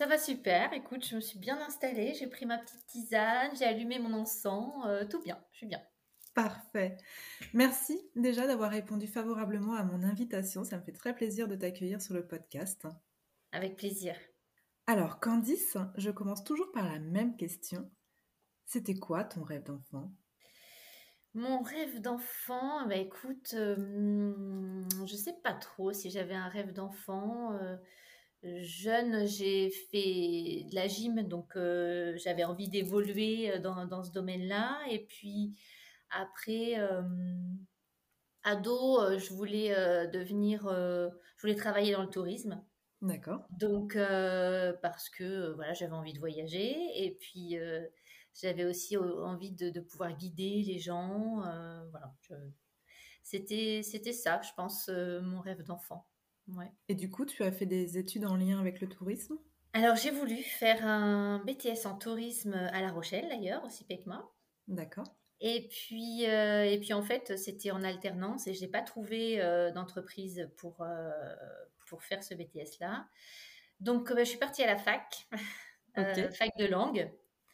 Ça va super. Écoute, je me suis bien installée. J'ai pris ma petite tisane, j'ai allumé mon encens. euh, tout bien. Je suis bien. Parfait. Merci déjà d'avoir répondu favorablement à mon invitation. Ça me fait très plaisir de t'accueillir sur le podcast. Avec plaisir. Alors, Candice, je commence toujours par la même question. C'était quoi ton rêve d'enfant? Mon rêve d'enfant, bah écoute, euh, hmm, je sais pas trop si j'avais un rêve d'enfant. euh, jeune, j'ai fait de la gym, donc euh, j'avais envie d'évoluer euh, dans, dans ce domaine-là. Et puis après, euh, ado, je voulais euh, devenir, je voulais travailler dans le tourisme. D'accord. Donc, parce que voilà, j'avais envie de voyager et puis j'avais aussi envie de, de pouvoir guider les gens. voilà, je- c'était, c'était ça, je pense, mon rêve d'enfant. Ouais. Et du coup, tu as fait des études en lien avec le tourisme? Alors, j'ai voulu faire un BTS en tourisme à La Rochelle, d'ailleurs, aussi PECMA. D'accord. Et puis, euh, et puis en fait, c'était en alternance et je n'ai pas trouvé euh, d'entreprise pour, euh, pour faire ce BTS-là. Donc, euh, je suis partie à la fac, euh, Ok. fac de langue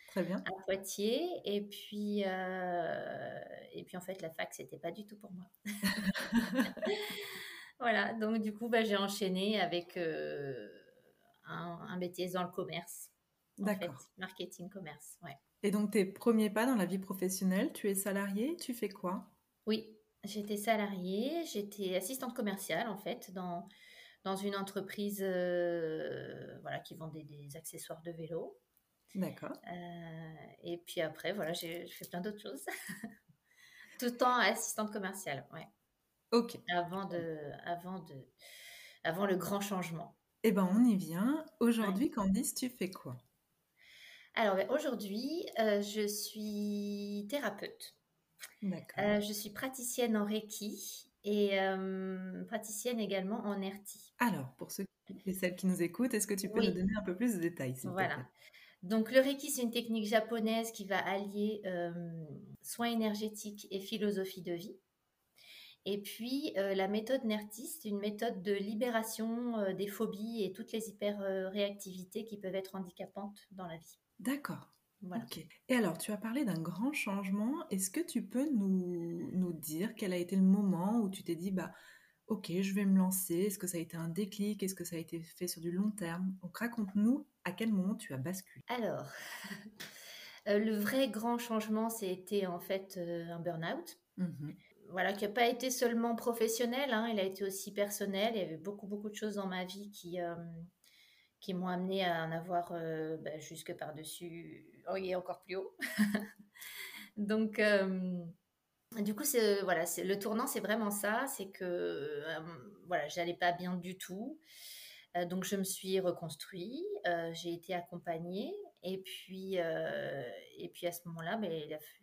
Très bien. à Poitiers. Et puis, et puis en fait, la fac, c'était pas du tout pour moi. Voilà, donc du coup, bah, j'ai enchaîné avec euh, un, un BTS dans le commerce, fait, D'accord. marketing commerce, ouais. Et donc, tes premiers pas dans la vie professionnelle, tu es salarié, tu fais quoi? Oui, j'étais salariée, j'étais assistante commerciale en fait dans, dans une entreprise euh, voilà, qui vendait des accessoires de vélo. D'accord. Euh, et puis après, voilà, j'ai j'ai fait plein d'autres choses. Tout le temps assistante commerciale, ouais. Ok. Avant, de, avant, de, avant le grand changement. Eh ben, on y vient. Aujourd'hui, Candice, tu fais quoi? Alors ben, aujourd'hui, euh, je suis thérapeute. D'accord. Euh, je suis praticienne en Reiki et euh, praticienne également en RT. Alors, pour ceux et celles qui nous écoutent, est-ce que tu peux Oui. nous donner un peu plus de détails, Voilà. Donc le Reiki, c'est une technique japonaise qui va allier euh, soins énergétiques et philosophie de vie. Et puis euh, la méthode NERTI, c'est une méthode de libération euh, des phobies et toutes les hyper-réactivités qui peuvent être handicapantes dans la vie. D'accord. Voilà. Et alors, tu as parlé d'un grand changement. Est-ce que tu peux nous, nous dire quel a été le moment où tu t'es dit, bah, ok, je vais me lancer Est-ce que ça a été un déclic? Est-ce que ça a été fait sur du long terme? Donc, raconte-nous à quel moment tu as basculé. Alors, euh, le vrai grand changement, c'était en fait un burn-out. Mhm. Voilà, qui n'a pas été seulement professionnel, hein, il a été aussi personnel. Il y avait beaucoup, beaucoup de choses dans ma vie qui, euh, qui m'ont amené à en avoir euh, bah, jusque par-dessus, oh, et encore plus haut. Donc, euh, du coup, c'est, voilà, c'est, le tournant, c'est vraiment ça, c'est que voilà, j'allais pas bien du tout. Donc, je me suis reconstruit, euh, j'ai été accompagnée. Et puis, et puis à ce moment-là, ben,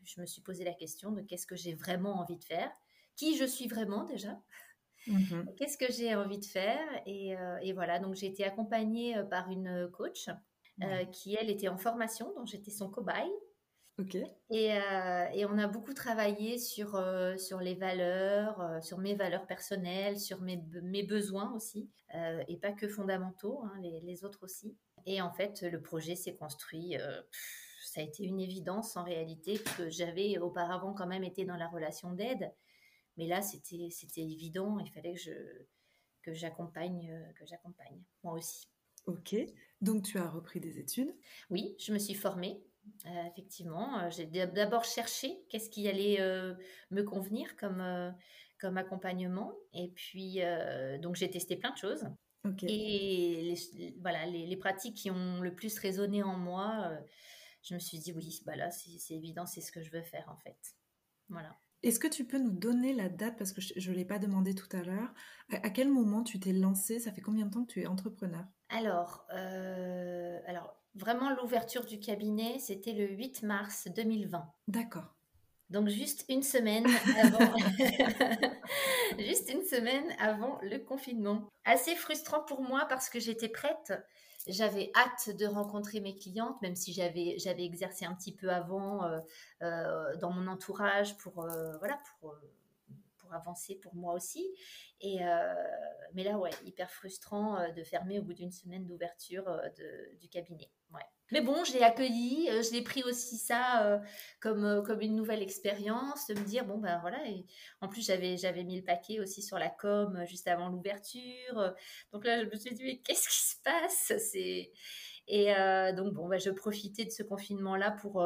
je me suis posé la question de qu'est-ce que j'ai vraiment envie de faire, qui je suis vraiment déjà, Mhm. qu'est-ce que j'ai envie de faire. Et, euh, et voilà, donc j'ai été accompagnée euh, par une coach euh, Ouais. qui, elle, était en formation, donc j'étais son cobaye. Ok. Et, euh, et on a beaucoup travaillé sur, sur les valeurs, sur mes valeurs personnelles, sur mes, mes besoins aussi, et pas que fondamentaux, hein, les, les autres aussi. Et en fait, le projet s'est construit. pff, ça a été une évidence en réalité, que j'avais auparavant quand même été dans la relation d'aide. Mais là, c'était c'était évident, il fallait que je que j'accompagne euh, que j'accompagne moi aussi. Ok. Donc, tu as repris des études? Oui, je me suis formée effectivement, j'ai d'abord cherché qu'est-ce qui allait me convenir comme, comme accompagnement. Et puis, donc, j'ai testé plein de choses. Et les, voilà, les, pratiques qui ont le plus résonné en moi, je me suis dit, oui, bah là, c'est évident, c'est ce que je veux faire en fait. Voilà. Est-ce que tu peux nous donner la date, parce que je ne l'ai pas demandé tout à l'heure, à, quel moment tu t'es lancée? Ça fait combien de temps que tu es entrepreneur? Alors, euh, alors, vraiment l'ouverture du cabinet, c'était le 8 mars 2020. D'accord. Donc juste une semaine avant, juste une semaine avant le confinement. Assez frustrant pour moi parce que j'étais prête j'avais hâte de rencontrer mes clientes, même si j'avais j'avais exercé un petit peu avant euh, euh, dans mon entourage pour euh, voilà pour pour avancer pour moi aussi. Et mais là ouais, hyper frustrant de fermer au bout d'une semaine d'ouverture du cabinet. Ouais. Mais bon, je l'ai accueilli, je l'ai pris aussi ça comme, comme une nouvelle expérience, de me dire, bon, ben voilà, en plus j'avais, j'avais mis le paquet aussi sur la com juste avant l'ouverture. Donc là, je me suis dit, mais qu'est-ce qui se passe? Et donc, bon, ben, je profitais de ce confinement-là pour,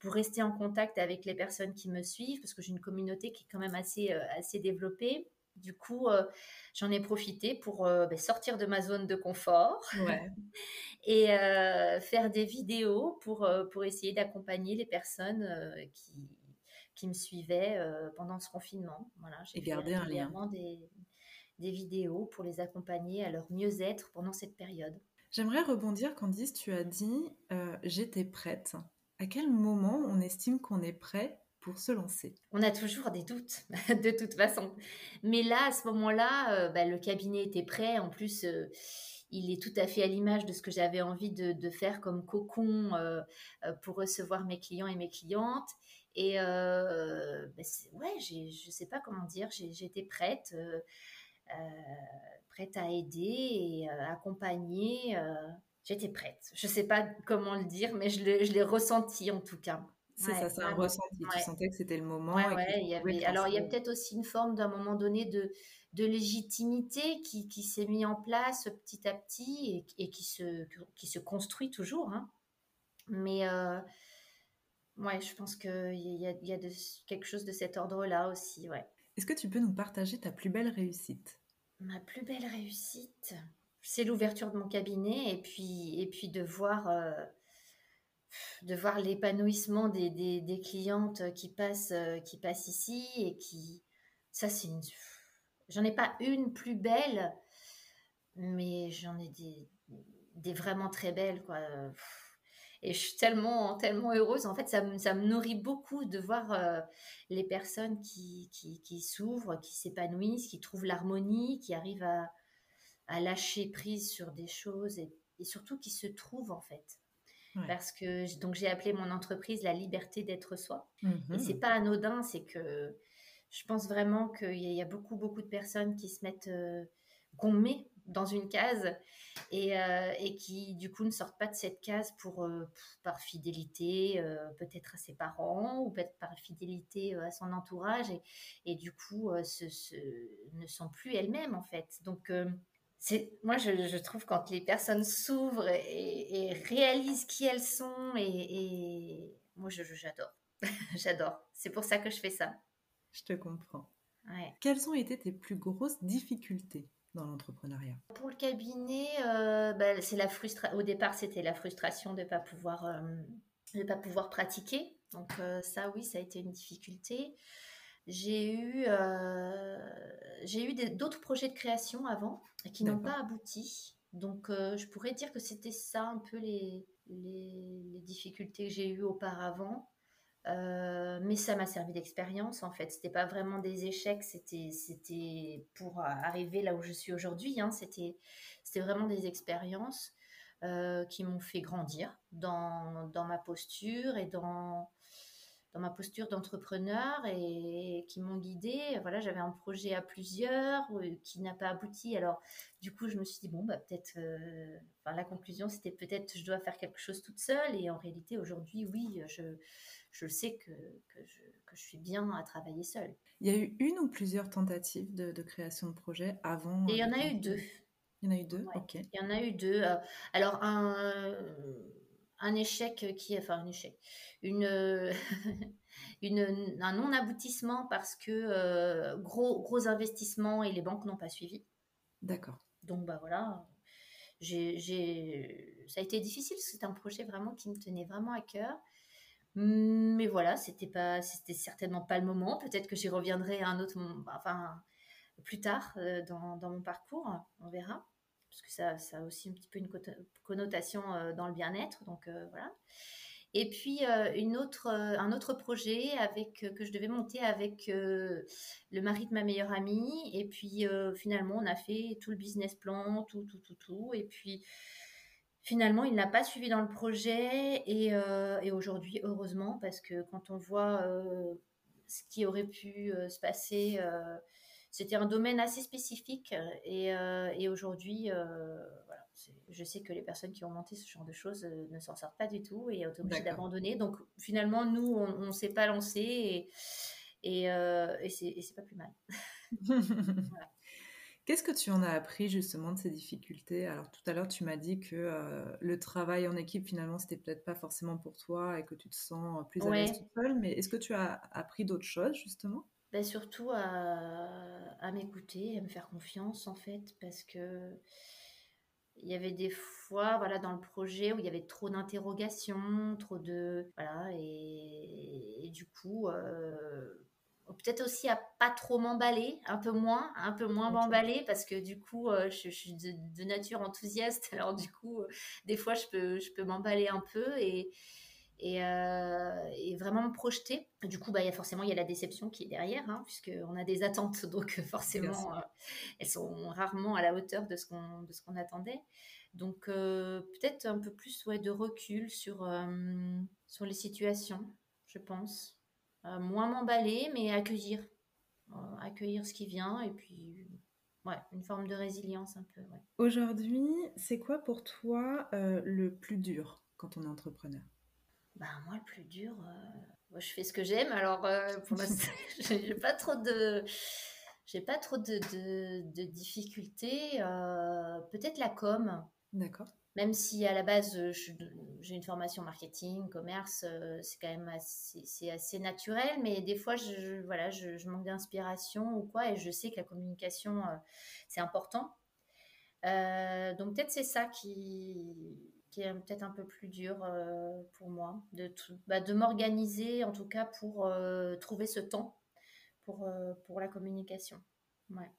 pour rester en contact avec les personnes qui me suivent, parce que j'ai une communauté qui est quand même assez, assez développée. Du coup, j'en ai profité pour ben, sortir de ma zone de confort et faire des vidéos pour, pour essayer d'accompagner les personnes qui, qui me suivaient pendant ce confinement. Voilà, j'ai gardé un lien. Des, des vidéos pour les accompagner à leur mieux-être pendant cette période. J'aimerais rebondir, Candice, tu as dit j'étais prête. À quel moment on estime qu'on est prêt pour se lancer On a toujours des doutes, de toute façon. Mais là, à ce moment-là, euh, bah, le cabinet était prêt. En plus, euh, il est tout à fait à l'image de ce que j'avais envie de, faire comme cocon euh, pour recevoir mes clients et mes clientes. Et bah, ouais, je ne sais pas comment dire, j'étais prête, prête à aider et accompagner. J'étais prête. Je ne sais pas comment le dire, mais je l'ai ressenti en tout cas. C'est ça, c'est un ressenti. Tu sentais que c'était le moment. alors, il y a peut-être aussi une forme d'un moment donné de, de légitimité qui, qui s'est mis en place petit à petit et, et, qui, se, qui se construit toujours. Hein. Mais euh, ouais, je pense qu'il y a, y a de, quelque chose de cet ordre-là aussi. Ouais. Est-ce que tu peux nous partager ta plus belle réussite? Ma plus belle réussite, c'est l'ouverture de mon cabinet et puis, et puis de voir. Euh, de voir l'épanouissement des, des, clientes qui passent, euh, qui passent ici et qui. Ça, c'est une. J'en ai pas une plus belle, mais j'en ai des, vraiment très belles, quoi. Et je suis tellement, tellement heureuse. En fait, ça me, ça me nourrit beaucoup de voir euh, les personnes qui, s'ouvrent, qui s'épanouissent, qui trouvent l'harmonie, qui arrivent à, lâcher prise sur des choses et surtout qui se trouvent, en fait. Parce que donc j'ai appelé mon entreprise la liberté d'être soi. Et mhm. c'est pas anodin, c'est que je pense vraiment qu'il y, a beaucoup beaucoup de personnes qui se mettent euh, qu'on met dans une case et, euh, et, qui du coup ne sortent pas de cette case pour, euh, par fidélité peut-être à ses parents ou peut-être par fidélité à son entourage et, et du coup ce, ne sont plus elles-mêmes en fait. Donc moi je, trouve quand les personnes s'ouvrent et, réalisent qui elles sont et, moi j'adore. J'adore. C'est pour ça que je fais ça. Je te comprends. Quelles ont été tes plus grosses difficultés dans l'entrepreneuriat? Pour le cabinet euh, bah, c'est la frustra au départ c'était la frustration de pas pouvoir euh, de pas pouvoir pratiquer. Donc euh, ça oui ça a été une difficulté j'ai eu, euh, j'ai eu d'autres projets de création avant qui n'ont pas abouti. Donc, euh, je pourrais dire que c'était ça un peu les, les, difficultés que j'ai eues auparavant. Euh, mais ça m'a servi d'expérience en fait. C'était pas vraiment des échecs, c'était c'était pour arriver là où je suis aujourd'hui. Hein. C'était c'était vraiment des expériences qui m'ont fait grandir dans, dans ma posture et dans dans ma posture d'entrepreneur et, qui m'ont guidée. Voilà, j'avais un projet à plusieurs euh, qui n'a pas abouti. Alors, du coup, je me suis dit, bon, bah, peut-être, euh, enfin, la conclusion, c'était peut-être je dois faire quelque chose toute seule. Et en réalité, aujourd'hui, oui, je, je sais que, que, je, que, je, suis bien à travailler seule. Il y a eu une ou plusieurs tentatives de, de création de projet avant Et il y en a eu deux. Il y en a eu deux, ok. Il y en a eu deux. Euh, alors, un un échec qui est, enfin un échec, une, une un non-aboutissement parce que gros, gros investissements et les banques n'ont pas suivi. D'accord. Donc, bah voilà, j'ai, ça a été difficile, c'était un projet vraiment qui me tenait vraiment à cœur. Mais voilà, c'était pas, c'était certainement pas le moment. Peut-être que j'y reviendrai un autre, enfin, plus tard euh, dans, dans, mon parcours, on verra. Parce que ça, ça a aussi un petit peu une connotation euh, dans le bien-être. Donc euh, voilà. Et puis une autre, un autre projet avec, que je devais monter avec le mari de ma meilleure amie. Et puis finalement, on a fait tout le business plan, tout, tout, tout, tout. Et puis finalement, il n'a pas suivi dans le projet. Et, et aujourd'hui, heureusement, parce que quand on voit ce qui aurait pu se passer c'était un domaine assez spécifique et, et aujourd'hui, voilà, je sais que les personnes qui ont monté ce genre de choses ne s'en sortent pas du tout et sont obligées d'abandonner. Donc finalement, nous, on ne s'est pas lancé et, et, et c'est pas plus mal. Qu'est-ce que tu en as appris justement de ces difficultés? Alors tout à l'heure, tu m'as dit que le travail en équipe, finalement, c'était peut-être pas forcément pour toi et que tu te sens plus à l'aise toute seule. Mais est-ce que tu as appris d'autres choses justement? Ben Surtout à, à m'écouter, à me faire confiance en fait, parce que il y avait des fois voilà dans le projet où il y avait trop d'interrogations trop de voilà et, du coup euh, peut-être aussi à pas trop m'emballer un peu moins un peu moins m'emballer parce que du coup euh, je, suis de, nature enthousiaste. Alors du coup euh, des fois je peux je peux m'emballer un peu et euh, et, vraiment me projeter. Du coup, bah, y a forcément, il y a la déception qui est derrière, hein, puisqu'on a des attentes, donc forcément, euh, elles sont rarement à la hauteur de ce qu'on, de ce qu'on attendait. Donc, euh, peut-être un peu plus ouais, de recul sur, sur les situations, je pense. moins m'emballer, mais accueillir. accueillir ce qui vient, et puis Ouais, une forme de résilience un peu. Aujourd'hui, c'est quoi pour toi le plus dur quand on est entrepreneur? Bah, moi, le plus dur, euh, moi, je fais ce que j'aime. Alors, euh, pour l'instant, j'ai pas trop de, j'ai pas trop de, de, difficultés. Euh, peut-être la com. D'accord. Même si à la base, j'ai une formation marketing, commerce, c'est quand même assez, c'est assez naturel. Mais des fois, je, voilà, je, je manque d'inspiration ou quoi. Et je sais que la communication, c'est important. donc, peut-être c'est ça qui qui est peut-être un peu plus dur euh, pour moi, de, bah, de m'organiser en tout cas pour euh, trouver ce temps pour, euh, pour la communication. Ouais.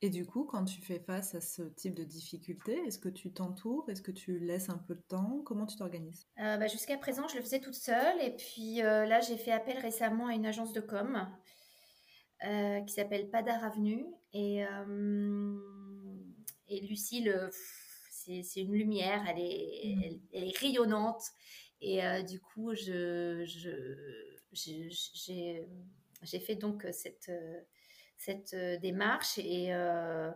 Et du coup, quand tu fais face à ce type de difficultés, est-ce que tu t'entoures? Est-ce que tu laisses un peu de temps? Comment tu t'organises? Bah, Jusqu'à présent, je le faisais toute seule. Et puis là, j'ai fait appel récemment à une agence de com qui s'appelle Padar Avenue. Et, et Lucille c'est une lumière, elle est, mmh. elle, est rayonnante. Et euh, du coup, je, j'ai fait donc cette, cette démarche et euh,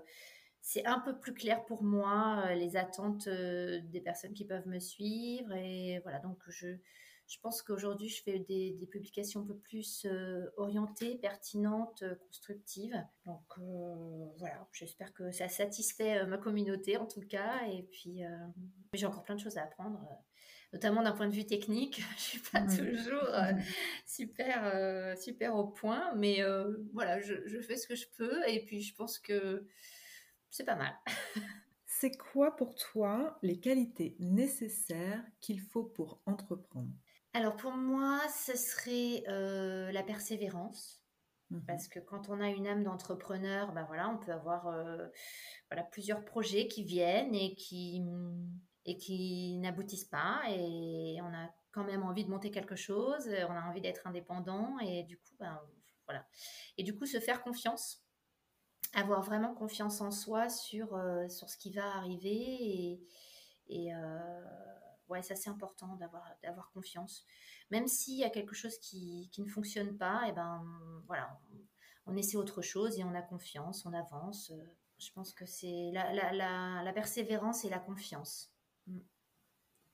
c'est un peu plus clair pour moi les attentes euh, des personnes qui peuvent me suivre. Et voilà, donc je, je pense qu'aujourd'hui, je fais des, publications un peu plus euh, orientées, pertinentes, euh, constructives. Donc euh, voilà, j'espère que ça satisfait ma communauté en tout cas. Et puis, j'ai encore plein de choses à apprendre, notamment d'un point de vue technique. je suis pas toujours super, super au point, mais voilà, je, je fais ce que je peux. Et puis, je pense que c'est pas mal. C'est quoi pour toi les qualités nécessaires qu'il faut pour entreprendre? Alors pour moi, ce serait euh, la persévérance. Mmh Parce que quand on a une âme d'entrepreneur, ben voilà, on peut avoir euh, voilà, plusieurs projets qui viennent et qui, et qui n'aboutissent pas. Et on a quand même envie de monter quelque chose, on a envie d'être indépendant. Et du coup, ben, voilà. Et du coup, se faire confiance, avoir vraiment confiance en soi sur, euh, sur ce qui va arriver et, et ouais, ça c'est important d'avoir d'avoir confiance. Même s'il y a quelque chose qui, qui ne fonctionne pas, et eh ben voilà, on, essaie autre chose et on a confiance, on avance. Je pense que c'est la, la, la, la, persévérance et la confiance. Mm.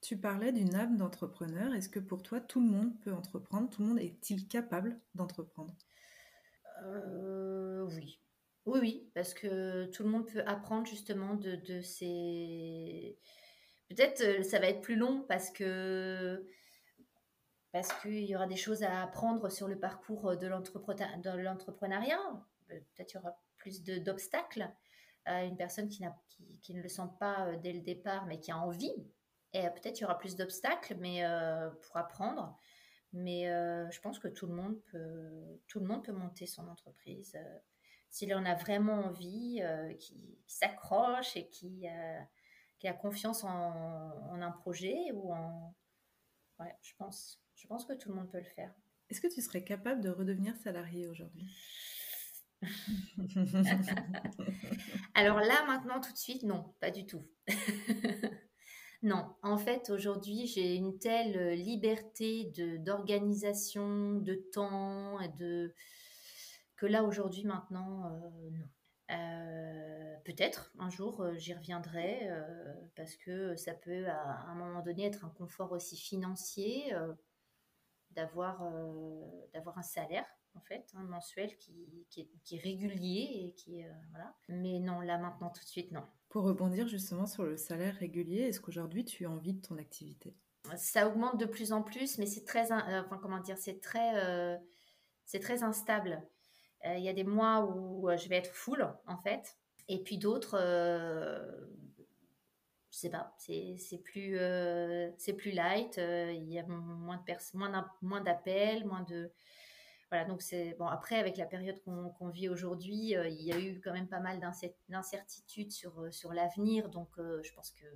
Tu parlais d'une âme d'entrepreneur. Est-ce que pour toi, tout le monde peut entreprendre? Tout le monde est-il capable d'entreprendre? Euh, Oui. Oui, oui, parce que tout le monde peut apprendre justement de, de ces peut-être ça va être plus long parce que parce qu'il y aura des choses à apprendre sur le parcours de l'entrepreneuriat. Peut-être qu'il y aura plus d'obstacles à une personne qui, qui, qui, ne le sent pas dès le départ, mais qui a envie. Et peut-être qu'il y aura plus d'obstacles, pour apprendre. Mais je pense que tout le monde peut, tout le monde peut monter son entreprise s'il en a vraiment envie, qui, s'accroche et qui, qui, a confiance en, en, un projet ou en. Ouais, je pense. Je pense que tout le monde peut le faire. Est-ce que tu serais capable de redevenir salarié aujourd'hui? Alors là, maintenant, tout de suite, non, pas du tout. non, en fait, aujourd'hui, j'ai une telle liberté d'organisation, de, temps, et de que là, aujourd'hui, maintenant, euh, non. Euh, peut-être un jour euh, j'y reviendrai parce que ça peut à, un moment donné être un confort aussi financier d'avoir euh, d'avoir un salaire en fait, un mensuel qui, qui, est, régulier et qui euh, voilà. Mais non, là maintenant tout de suite non. Pour rebondir justement sur le salaire régulier, est-ce qu'aujourd'hui tu as envie de ton activité? Ça augmente de plus en plus, mais c'est très, euh, enfin comment dire, c'est très, c'est très instable. Il y a des mois où je vais être full en fait, et puis d'autres je sais pas, c'est plus, euh, c'est plus light, euh, il y a moins de moins, moins d'appels, moins de voilà donc c'est bon après avec la période qu'on vit aujourd'hui, euh, il y a eu quand même pas mal d'incertitudes sur sur l'avenir, donc je pense que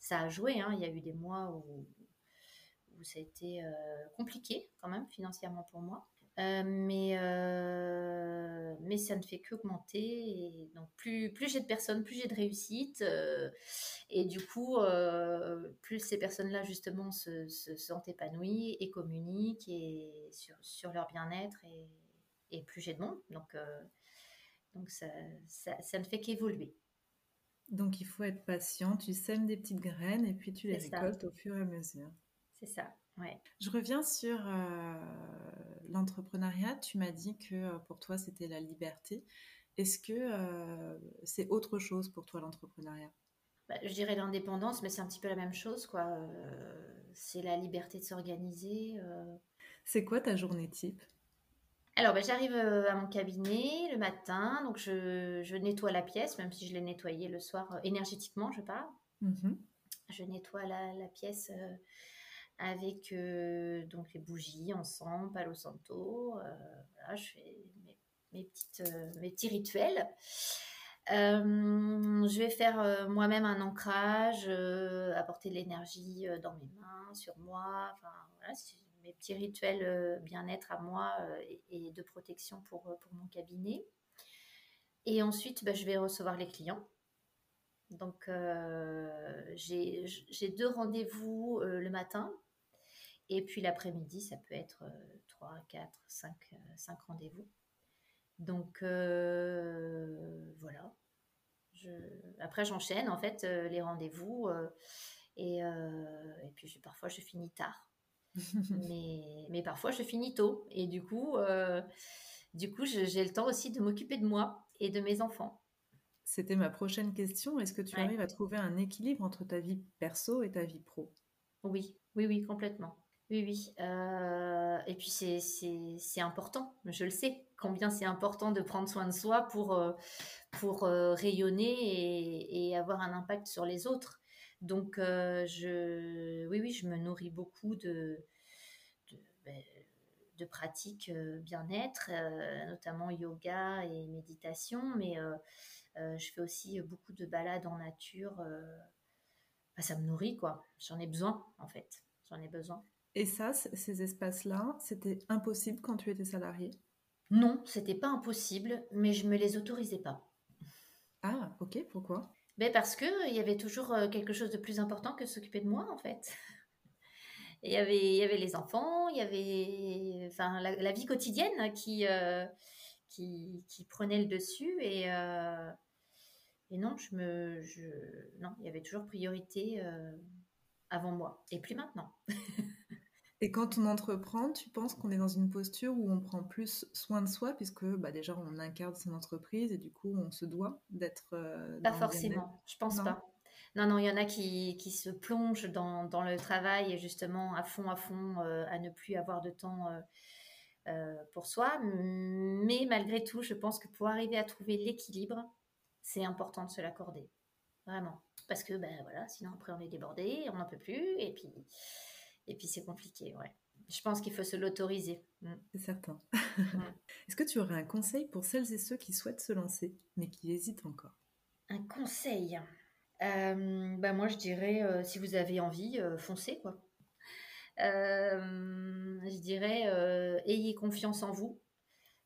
ça a joué. Hein. il y a eu des mois où où ça a été compliqué quand même financièrement pour moi. Euh, mais, euh, mais ça ne fait qu'augmenter. Et donc, plus, plus j'ai de personnes, plus j'ai de réussite. Euh, et du coup, plus ces personnes-là, justement, se, se, sentent épanouies et communiquent et sur, sur leur bien-être. Et, et, plus j'ai de monde. Donc, donc ça, ça, ça, ne fait qu'évoluer. Donc, il faut être patient. Tu sèmes des petites graines et puis tu les récoltes au fur et à mesure. C'est ça. Ouais. Je reviens sur l'entrepreneuriat, tu m'as dit que euh, pour toi, c'était la liberté. Est-ce que euh, c'est autre chose pour toi, l'entrepreneuriat? Bah, Je dirais l'indépendance, mais c'est un petit peu la même chose. quoi. Euh, c'est la liberté de s'organiser. C'est quoi ta journée type? Alors, bah, j'arrive à mon cabinet le matin, donc je, nettoie la pièce, même si je l'ai nettoyée le soir énergétiquement, je parle. Mmh je nettoie la, la pièce avec euh, donc les bougies ensemble, Palo Santo. Euh, je fais mes, petites, euh, mes petits rituels. je vais faire moi-même un ancrage, apporter de l'énergie dans mes mains, sur moi. Mes petits rituels bien-être à moi et, de protection pour, pour mon cabinet. Et ensuite, bah, je vais recevoir les clients. Donc, j'ai deux rendez-vous le matin et puis l'après-midi, ça peut être 3, 4, 5, 5 rendez-vous. Donc euh, voilà. Je... Après, j'enchaîne en fait euh, les rendez-vous euh, et, et, puis parfois je finis tard. mais, mais parfois je finis tôt. Et du coup, du coup j'ai le temps aussi de m'occuper de moi et de mes enfants. C'était ma prochaine question. Est-ce que tu arrives à trouver un équilibre entre ta vie perso et ta vie pro? Oui, oui, oui, complètement. Oui, oui. Euh, et puis c'est important, je le sais, combien c'est important de prendre soin de soi pour, euh, euh, rayonner et, avoir un impact sur les autres. Donc, je, oui, oui, je me nourris beaucoup de, de, ben, pratiques bien-être, notamment yoga et méditation, mais je fais aussi beaucoup de balades en nature. Ben, ça me nourrit, quoi. J'en ai besoin, en fait. J'en ai besoin. Et ça, ces espaces-là, c'était impossible quand tu étais salarié? Non, c'était pas impossible, mais je me les autorisais pas. Ah, ok, pourquoi? Ben Parce qu'il y avait toujours euh, quelque chose de plus important que s'occuper de moi, en fait. Il y, avait, il y avait les enfants, il y avait enfin, la, vie quotidienne qui, euh, qui, qui, prenait le dessus. Et, euh, et non, je me, je, non, il y avait toujours priorité avant moi. Et plus maintenant. Et quand on entreprend, tu penses qu'on est dans une posture où on prend plus soin de soi, puisque bah, déjà on incarne son entreprise et du coup on se doit d'être. Euh, pas forcément, je pense pas. Non, non, il y en a qui, qui se plongent dans, dans, le travail et justement à fond, à fond, euh, à ne plus avoir de temps euh, euh, pour soi. Mais malgré tout, je pense que pour arriver à trouver l'équilibre, c'est important de se l'accorder. Vraiment. Parce que, ben voilà, sinon après on est débordé, on n'en peut plus, et puis, et puis c'est compliqué, ouais. Je pense qu'il faut se l'autoriser. Mm. C'est certain. Est-ce que tu aurais un conseil pour celles et ceux qui souhaitent se lancer, mais qui hésitent encore? Un conseil? Euh, bah moi, je dirais, euh, si vous avez envie, euh, foncez, quoi. je dirais, ayez confiance en vous.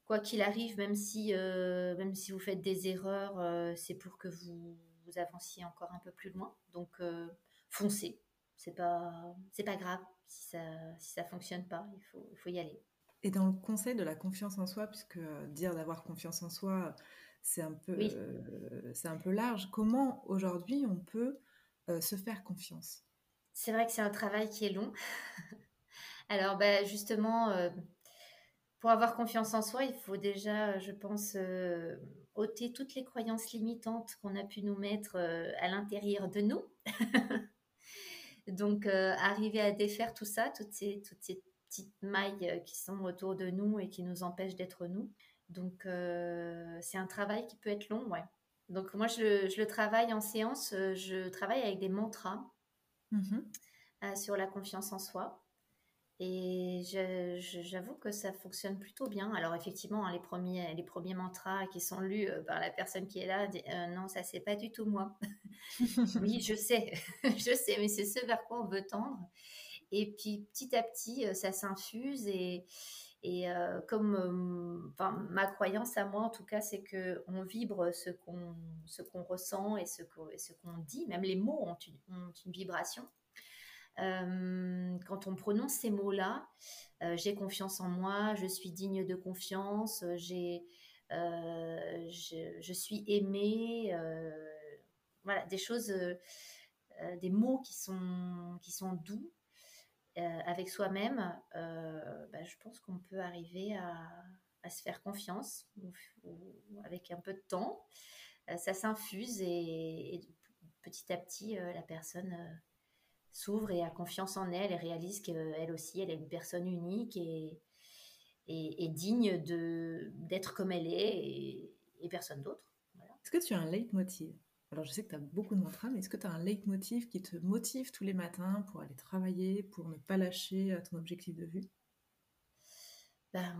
Quoi qu'il arrive, même si, même si vous faites des erreurs, c'est pour que vous, vous, avanciez encore un peu plus loin. Donc, foncez. C'est pas, c'est pas grave si ça, si ça fonctionne pas. Il faut, il faut y aller. Et dans le conseil de la confiance en soi, puisque dire d'avoir confiance en soi, c'est un, peu, euh, c'est un peu large. Comment aujourd'hui on peut euh, se faire confiance? C'est vrai que c'est un travail qui est long. Alors bah, justement, euh, pour avoir confiance en soi, il faut déjà, je pense, ôter toutes les croyances limitantes qu'on a pu nous mettre à l'intérieur de nous. Donc arriver à défaire tout ça, toutes ces, toutes ces petites mailles qui sont autour de nous et qui nous empêchent d'être nous. Donc, euh, c'est un travail qui peut être long, ouais. Donc, moi, je, le travaille en séance. Euh, je travaille avec des mantras mmh euh, sur la confiance en soi. Et j'avoue que ça fonctionne plutôt bien. Alors, effectivement, hein, les, premiers, les premiers mantras qui sont lus par la personne qui est là, non, ça, c'est pas du tout moi. oui, je sais, je sais, mais c'est ce vers quoi on veut tendre. Et puis, petit à petit, ça s'infuse et et euh, comme euh, enfin, ma croyance à moi, en tout cas, c'est que on vibre ce qu'on ce qu'on ressent et ce qu'on ce qu'on dit. Même les mots ont une, ont une vibration. Euh, quand on prononce ces mots-là, j'ai confiance en moi, je suis digne de confiance, j'ai, je, suis aimée. voilà, des choses, des mots qui sont qui sont doux euh, avec soi-même, euh, bah, je pense qu'on peut arriver à, se faire confiance avec un peu de temps. Euh, ça s'infuse et, petit à petit, la personne s'ouvre et a confiance en elle et réalise qu'elle aussi, elle est une personne unique et, et, digne d'être comme elle est et, personne d'autre. Est-ce que tu as un leitmotiv? Alors, je sais que tu as beaucoup de mantras, mais est-ce que tu as un leitmotiv qui te motive tous les matins pour aller travailler, pour ne pas lâcher euh, ton objectif de vue ben,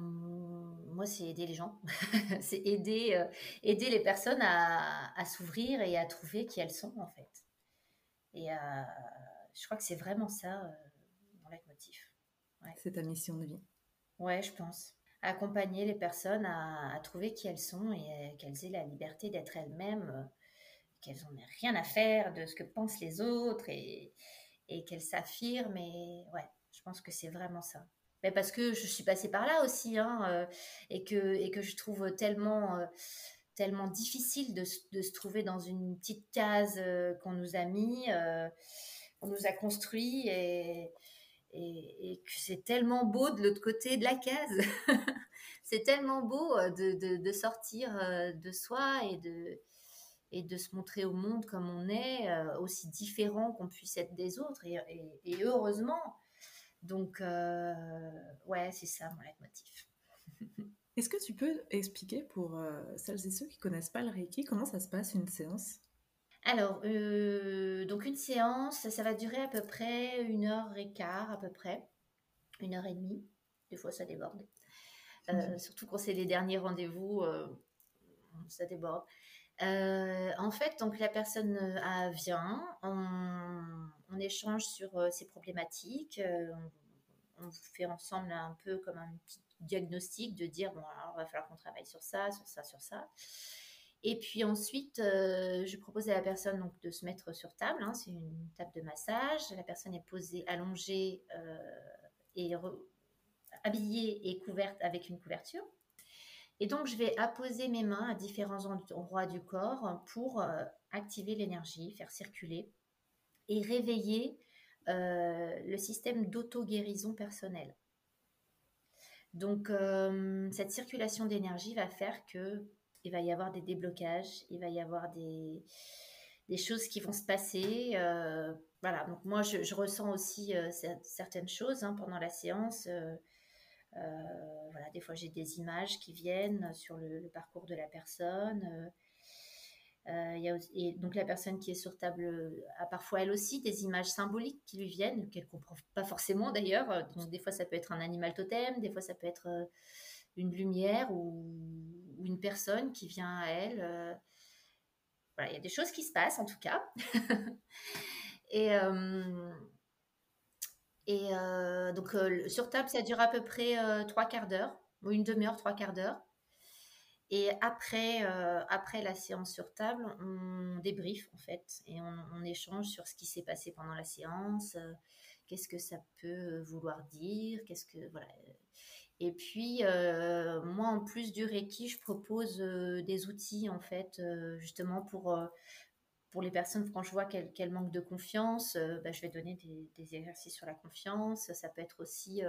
moi, c'est aider les gens. c'est aider, euh, aider les personnes à, s'ouvrir et à trouver qui elles sont, en fait. Et euh, je crois que c'est vraiment ça, mon leitmotiv. C'est ta mission de vie. Ouais, je pense. Accompagner les personnes à, à trouver qui elles sont et qu'elles aient la liberté d'être elles-mêmes qu'elles n'ont rien à faire de ce que pensent les autres et, et qu'elles s'affirment. Et ouais, je pense que c'est vraiment ça. Mais parce que je suis passée par là aussi, hein, euh, et, que, et que je trouve tellement, euh, tellement difficile de, de, se trouver dans une petite case euh, qu'on nous a mis, qu'on nous a construit, et, et, et que c'est tellement beau de l'autre côté de la case. c'est tellement beau de, de, de, sortir de soi et de, et de se montrer au monde comme on est, euh, aussi différent qu'on puisse être des autres, et, heureusement. Donc, euh, ouais, c'est ça mon leitmotiv. Est-ce que tu peux expliquer pour euh, celles et ceux qui connaissent pas le Reiki comment ça se passe une séance? Alors, donc une séance, ça va durer à peu près une heure et quart, à peu près, une heure et demie. Des fois, ça déborde. Surtout quand c'est les derniers rendez-vous, ça déborde. Euh, en fait, donc la personne euh, vient, on, échange sur euh, ses problématiques, on, fait ensemble un peu comme un petit diagnostic de dire bon, alors, il va falloir qu'on travaille sur ça, sur ça, sur ça. Et puis ensuite, je propose à la personne donc, de se mettre sur table. Hein, c'est une table de massage. La personne est posée, allongée et habillée et couverte avec une couverture. Et donc, je vais apposer mes mains à différents endroits du corps pour euh, activer l'énergie, faire circuler et réveiller euh, le système d'auto-guérison personnelle. Donc, euh, cette circulation d'énergie va faire que il va y avoir des déblocages, il va y avoir des, des choses qui vont se passer. voilà, donc moi, je, ressens aussi certaines choses hein, pendant la séance. voilà, des fois, j'ai des images qui viennent sur le, parcours de la personne. et donc la personne qui est sur table a parfois elle aussi des images symboliques qui lui viennent, qu'elle comprend pas forcément d'ailleurs. Donc des fois ça peut être un animal totem, des fois ça peut être une lumière ou, une personne qui vient à elle. Euh, voilà, il y a des choses qui se passent en tout cas. et euh, euh, donc sur table, ça dure à peu près trois quarts d'heure, ou une demi-heure, trois quarts d'heure. Et après, après la séance sur table, on débriefe en fait et on, on échange sur ce qui s'est passé pendant la séance, qu'est-ce que ça peut vouloir dire, qu'est-ce que voilà, et puis, euh, moi, en plus du Reiki, je propose euh, des outils, en fait, euh, justement pour, pour les personnes, quand je vois qu'elles manquent de confiance, bah, je vais donner des, exercices sur la confiance. Ça peut être aussi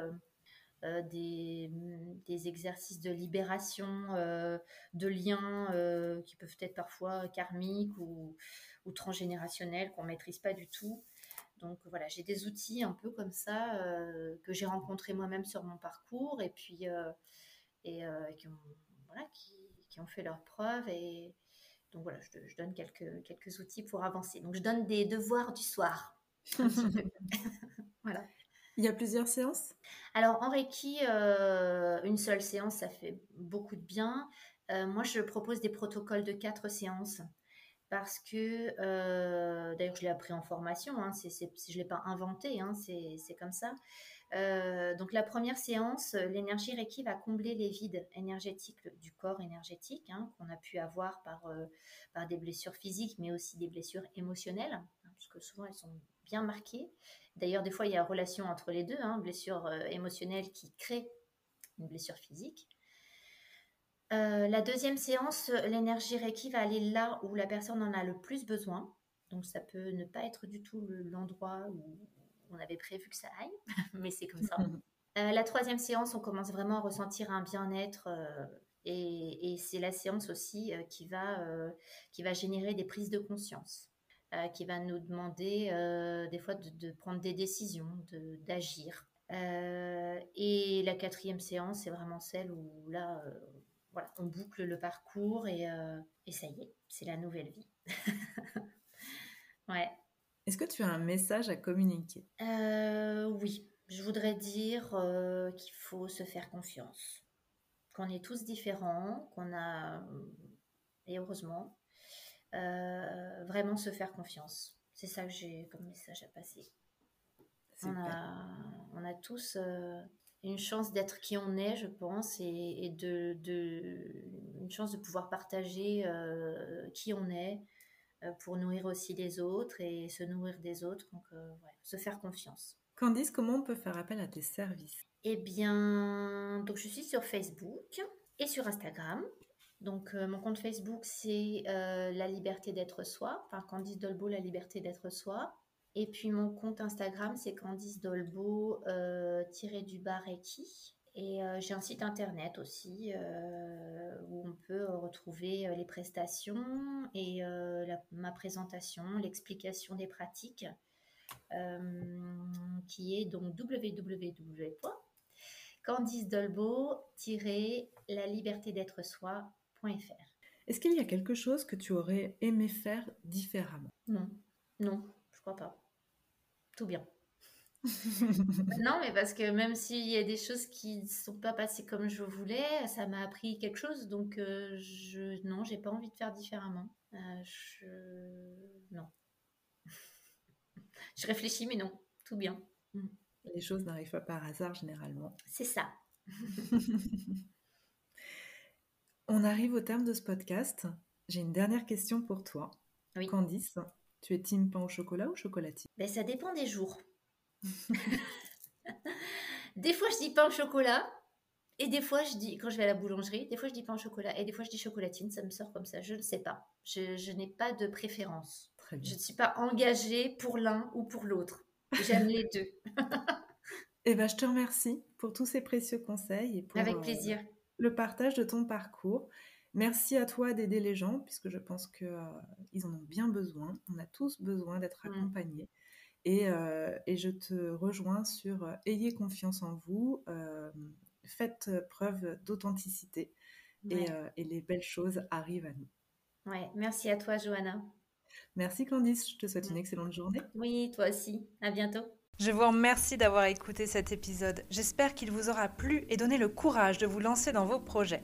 des, des, exercices de libération de liens qui peuvent être parfois karmiques ou, ou transgénérationnels qu'on ne maîtrise pas du tout. Donc voilà, j'ai des outils un peu comme ça euh, que j'ai rencontrés moi-même sur mon parcours et puis euh, et euh, qui, ont, voilà, qui, ont fait leurs preuves et donc voilà, je, donne quelques, quelques outils pour avancer. Donc je donne des devoirs du soir. voilà. Il y a plusieurs séances? Alors en Reiki, une seule séance, ça fait beaucoup de bien. moi, je propose des protocoles de quatre séances parce que, euh, d'ailleurs, je l'ai appris en formation, hein, je ne l'ai pas inventé, hein, c'est comme ça. Euh, donc, la première séance, l'énergie Reiki va combler les vides énergétiques du corps énergétique hein, qu'on a pu avoir par, euh, par des blessures physiques, mais aussi des blessures émotionnelles, hein, parce que souvent elles sont bien marquées. D'ailleurs, des fois, il y a relation entre les deux, blessure émotionnelle qui crée une blessure physique. Euh, la deuxième séance, l'énergie Reiki va aller là où la personne en a le plus besoin. Donc ça peut ne pas être du tout l'endroit où on avait prévu que ça aille, mais c'est comme ça. Euh, la troisième séance, on commence vraiment à ressentir un bien-être euh, et, c'est la séance aussi qui, va, qui va générer des prises de conscience, qui va nous demander des fois de, de, prendre des décisions, d'agir. et la quatrième séance, c'est vraiment celle où là, voilà, on boucle le parcours euh, et, ça y est, c'est la nouvelle vie. ouais. Est-ce que tu as un message à communiquer? Euh, Oui, je voudrais dire euh, qu'il faut se faire confiance, qu'on est tous différents, qu'on a, et heureusement, vraiment se faire confiance. C'est ça que j'ai comme message à passer. On a, on a, tous une chance d'être qui on est, je pense, et, de, une chance de pouvoir partager euh, qui on est euh, pour nourrir aussi les autres et se nourrir des autres. Donc, euh, se faire confiance. Candice, comment on peut faire appel à tes services? Eh bien, donc je suis sur Facebook et sur Instagram. Donc, mon compte Facebook, c'est La liberté d'être soi, enfin Candice Dolbo, La liberté d'être soi. Et puis mon compte Instagram, c'est Candice Dolbo euh, tiré du bar Et euh, j'ai un site internet aussi euh, où on peut retrouver les prestations et ma présentation, l'explication des pratiques, qui est donc www.candice-dolbo-la liberté d'être soi.fr. Est-ce qu'il y a quelque chose que tu aurais aimé faire différemment? Non, non, je crois pas tout bien. non, mais parce que même s'il y a des choses qui ne sont pas passées comme je voulais, ça m'a appris quelque chose. Donc, euh, je, non, j'ai pas envie de faire différemment. Euh, je... Non. je réfléchis, mais non, tout bien. Mm. Les choses n'arrivent pas par hasard généralement. C'est ça. On arrive au terme de ce podcast. J'ai une dernière question pour toi. Oui. Candice, tu es team pain au chocolat ou chocolatine? Ben, Ça dépend des jours. des fois, je dis pain au chocolat. Et des fois, je dis, quand je vais à la boulangerie, des fois, je dis pain au chocolat. Et des fois, je dis chocolatine. Ça me sort comme ça. Je ne sais pas. Je, n'ai pas de préférence. Je ne suis pas engagée pour l'un ou pour l'autre. J'aime les deux. eh ben, je te remercie pour tous ces précieux conseils et pour Avec euh, le partage de ton parcours. Merci à toi d'aider les gens, puisque je pense qu'ils ils en ont bien besoin. On a tous besoin d'être mmh. accompagnés. Et, et, je te rejoins sur ayez confiance en vous, faites preuve d'authenticité et, et, les belles choses arrivent à nous. Ouais, merci à toi, Johanna. Merci Candice, je te souhaite une excellente journée. Oui, toi aussi. À bientôt. Je vous remercie d'avoir écouté cet épisode. J'espère qu'il vous aura plu et donné le courage de vous lancer dans vos projets.